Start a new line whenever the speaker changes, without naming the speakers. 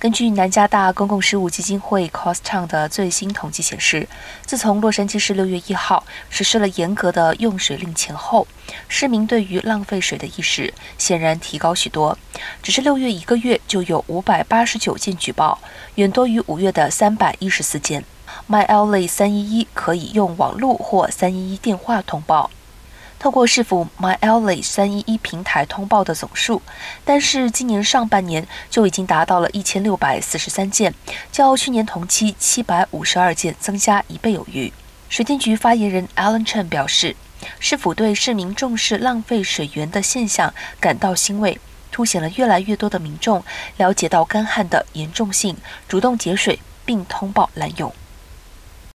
根据南加大公共事务基金会 Costown 的最新统计显示，自从洛杉矶市六月一号实施了严格的用水令前后，市民对于浪费水的意识显然提高许多。只是六月一个月就有五百八十九件举报，远多于五月的三百一十四件。MyLA 三一一可以用网络或三一一电话通报。透过市府 MyLA 三一一平台通报的总数，但是今年上半年就已经达到了一千六百四十三件，较去年同期七百五十二件增加一倍有余。水电局发言人 Alan Chen 表示，市府对市民重视浪费水源的现象感到欣慰，凸显了越来越多的民众了解到干旱的严重性，主动节水并通报滥用。